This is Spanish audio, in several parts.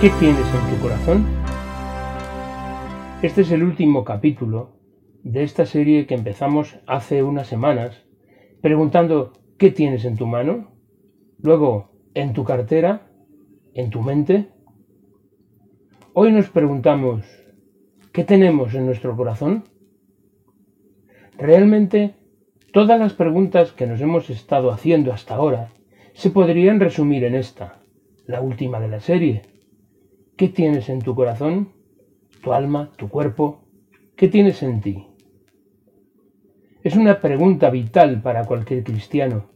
¿Qué tienes en tu corazón? Este es el último capítulo de esta serie que empezamos hace unas semanas preguntando ¿qué tienes en tu mano? Luego, ¿en tu cartera? ¿En tu mente? Hoy nos preguntamos ¿qué tenemos en nuestro corazón? Realmente, todas las preguntas que nos hemos estado haciendo hasta ahora se podrían resumir en esta, la última de la serie ¿Qué tienes en tu corazón? ¿Tu alma? ¿Tu cuerpo? ¿Qué tienes en ti? Es una pregunta vital para cualquier cristiano.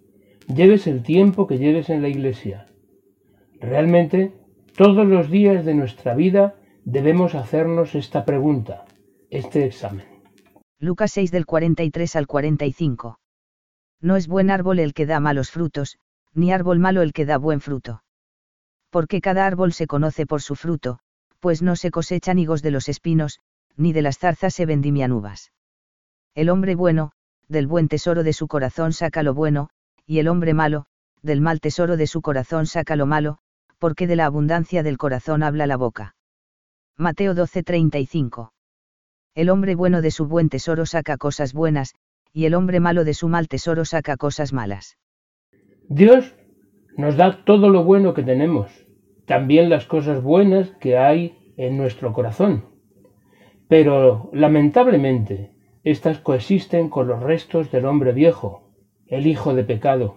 Lleves el tiempo que lleves en la iglesia. Realmente, todos los días de nuestra vida debemos hacernos esta pregunta, este examen. Lucas 6 del 43 al 45. No es buen árbol el que da malos frutos, ni árbol malo el que da buen fruto porque cada árbol se conoce por su fruto, pues no se cosechan higos de los espinos, ni de las zarzas se vendimian uvas. El hombre bueno, del buen tesoro de su corazón saca lo bueno, y el hombre malo, del mal tesoro de su corazón saca lo malo, porque de la abundancia del corazón habla la boca. Mateo 12:35. El hombre bueno de su buen tesoro saca cosas buenas, y el hombre malo de su mal tesoro saca cosas malas. Dios nos da todo lo bueno que tenemos también las cosas buenas que hay en nuestro corazón. Pero lamentablemente, éstas coexisten con los restos del hombre viejo, el hijo de pecado.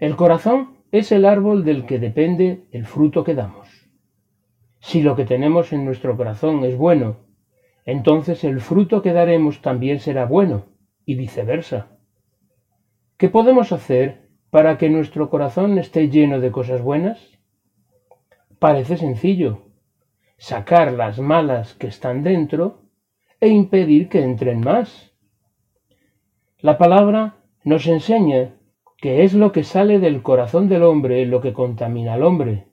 El corazón es el árbol del que depende el fruto que damos. Si lo que tenemos en nuestro corazón es bueno, entonces el fruto que daremos también será bueno, y viceversa. ¿Qué podemos hacer para que nuestro corazón esté lleno de cosas buenas? Parece sencillo. Sacar las malas que están dentro e impedir que entren más. La palabra nos enseña que es lo que sale del corazón del hombre lo que contamina al hombre.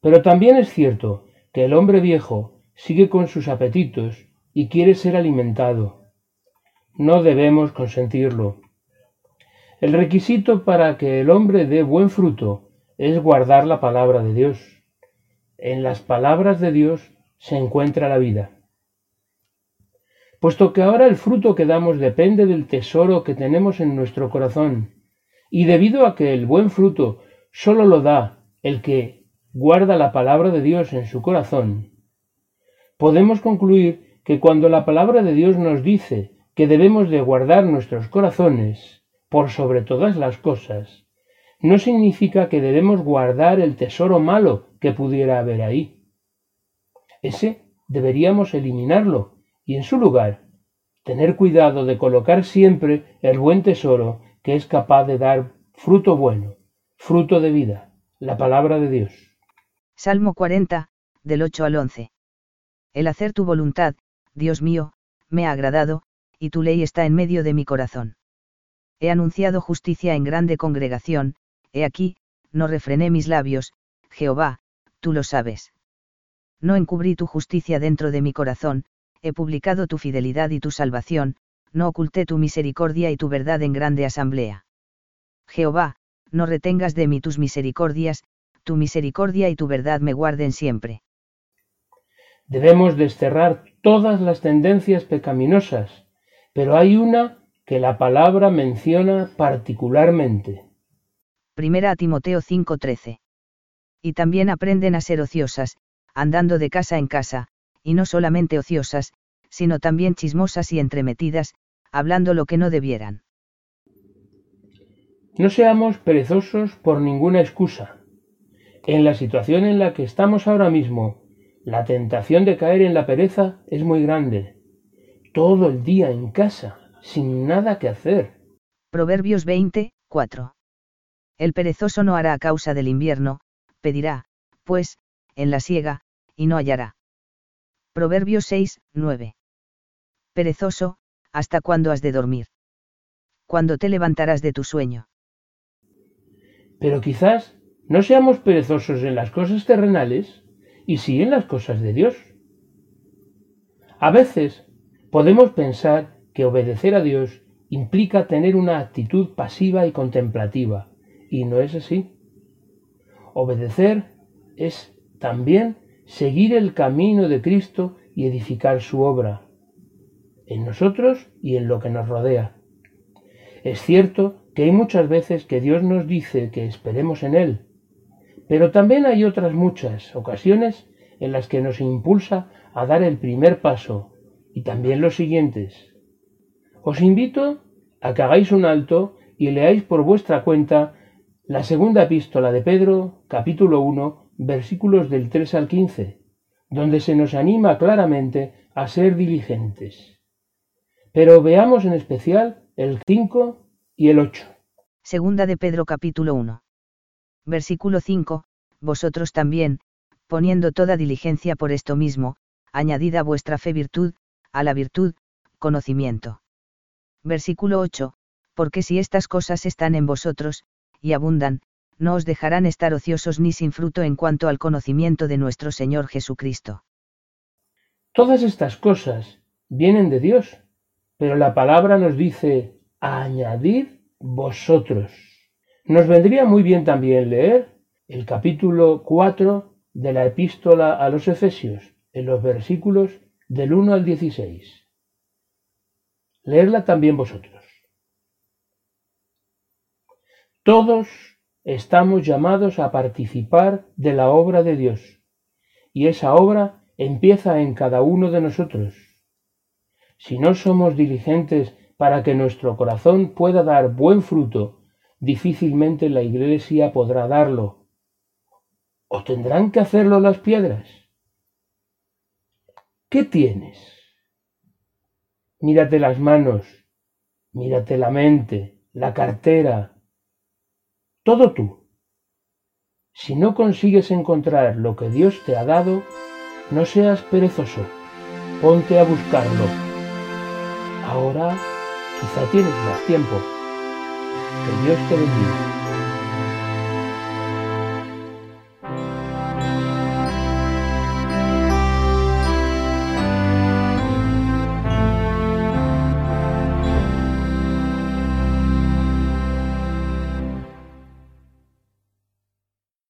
Pero también es cierto que el hombre viejo sigue con sus apetitos y quiere ser alimentado. No debemos consentirlo. El requisito para que el hombre dé buen fruto es guardar la palabra de Dios. En las palabras de Dios se encuentra la vida. Puesto que ahora el fruto que damos depende del tesoro que tenemos en nuestro corazón, y debido a que el buen fruto sólo lo da el que guarda la palabra de Dios en su corazón, podemos concluir que cuando la palabra de Dios nos dice que debemos de guardar nuestros corazones por sobre todas las cosas, no significa que debemos guardar el tesoro malo que pudiera haber ahí. Ese deberíamos eliminarlo y en su lugar tener cuidado de colocar siempre el buen tesoro que es capaz de dar fruto bueno, fruto de vida, la palabra de Dios. Salmo 40, del 8 al 11. El hacer tu voluntad, Dios mío, me ha agradado, y tu ley está en medio de mi corazón. He anunciado justicia en grande congregación, He aquí, no refrené mis labios, Jehová, tú lo sabes. No encubrí tu justicia dentro de mi corazón, he publicado tu fidelidad y tu salvación, no oculté tu misericordia y tu verdad en grande asamblea. Jehová, no retengas de mí tus misericordias, tu misericordia y tu verdad me guarden siempre. Debemos desterrar todas las tendencias pecaminosas, pero hay una que la palabra menciona particularmente. Primera a Timoteo 5:13. Y también aprenden a ser ociosas, andando de casa en casa, y no solamente ociosas, sino también chismosas y entremetidas, hablando lo que no debieran. No seamos perezosos por ninguna excusa. En la situación en la que estamos ahora mismo, la tentación de caer en la pereza es muy grande. Todo el día en casa, sin nada que hacer. Proverbios 20, 4. El perezoso no hará a causa del invierno, pedirá, pues, en la siega, y no hallará. Proverbios 6, 9. Perezoso, ¿hasta cuándo has de dormir? ¿Cuándo te levantarás de tu sueño? Pero quizás no seamos perezosos en las cosas terrenales, y sí en las cosas de Dios. A veces podemos pensar que obedecer a Dios implica tener una actitud pasiva y contemplativa, y no es así. Obedecer es también seguir el camino de Cristo y edificar su obra, en nosotros y en lo que nos rodea. Es cierto que hay muchas veces que Dios nos dice que esperemos en Él, pero también hay otras muchas ocasiones en las que nos impulsa a dar el primer paso y también los siguientes. Os invito a que hagáis un alto y leáis por vuestra cuenta la segunda epístola de Pedro, capítulo 1, versículos del 3 al 15, donde se nos anima claramente a ser diligentes. Pero veamos en especial el 5 y el 8. Segunda de Pedro capítulo 1. Versículo 5, Vosotros también, poniendo toda diligencia por esto mismo, añadid a vuestra fe virtud, a la virtud, conocimiento. Versículo 8, Porque si estas cosas están en vosotros, y abundan, no os dejarán estar ociosos ni sin fruto en cuanto al conocimiento de nuestro Señor Jesucristo. Todas estas cosas vienen de Dios, pero la palabra nos dice, añadid vosotros. Nos vendría muy bien también leer el capítulo 4 de la epístola a los Efesios, en los versículos del 1 al 16. Leerla también vosotros. Todos estamos llamados a participar de la obra de Dios, y esa obra empieza en cada uno de nosotros. Si no somos diligentes para que nuestro corazón pueda dar buen fruto, difícilmente la Iglesia podrá darlo. ¿O tendrán que hacerlo las piedras? ¿Qué tienes? Mírate las manos, mírate la mente, la cartera, todo tú. Si no consigues encontrar lo que Dios te ha dado, no seas perezoso, ponte a buscarlo. Ahora quizá tienes más tiempo. Que Dios te bendiga.